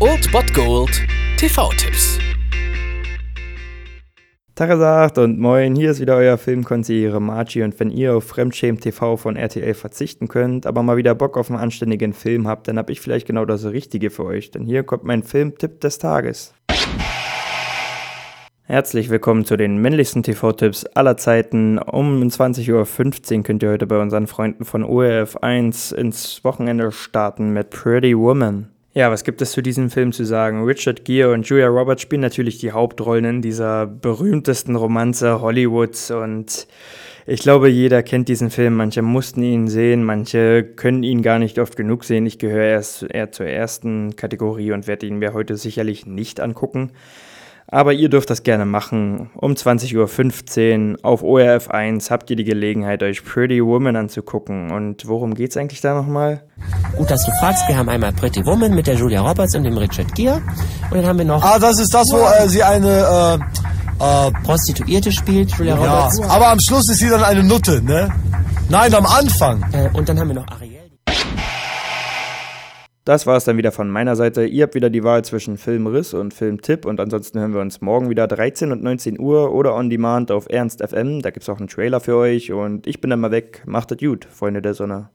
Old Bot Gold TV-Tipps. Tagesagt und moin, hier ist wieder euer Filmkonsigliere Margie und wenn ihr auf Fremdschämen TV von RTL verzichten könnt, aber mal wieder Bock auf einen anständigen Film habt, dann hab ich vielleicht genau das Richtige für euch, denn hier kommt mein Filmtipp des Tages. Herzlich willkommen zu den männlichsten TV-Tipps aller Zeiten. Um 20.15 Uhr könnt ihr heute bei unseren Freunden von ORF 1 ins Wochenende starten mit Pretty Woman. Ja, was gibt es zu diesem Film zu sagen? Richard Gere und Julia Roberts spielen natürlich die Hauptrollen in dieser berühmtesten Romanze Hollywoods und ich glaube, jeder kennt diesen Film. Manche mussten ihn sehen, manche können ihn gar nicht oft genug sehen. Ich gehöre erst eher zur ersten Kategorie und werde ihn mir heute sicherlich nicht angucken. Aber ihr dürft das gerne machen. Um 20.15 Uhr auf ORF 1 habt ihr die Gelegenheit, euch Pretty Woman anzugucken. Und worum geht's eigentlich da nochmal? Gut, dass du fragst. Wir haben einmal Pretty Woman mit der Julia Roberts und dem Richard Gere. Und dann haben wir noch... Ah, das ist das, wo äh, sie eine... Äh, äh, Prostituierte spielt, Julia Roberts. Ja, aber am Schluss ist sie dann eine Nutte, ne? Nein, am Anfang. Äh, und dann haben wir noch Ariel. Das war es dann wieder von meiner Seite. Ihr habt wieder die Wahl zwischen Filmriss und Filmtipp und ansonsten hören wir uns morgen wieder 13 und 19 Uhr oder on demand auf Ernst FM. Da gibt es auch einen Trailer für euch und ich bin dann mal weg. Macht es gut, Freunde der Sonne.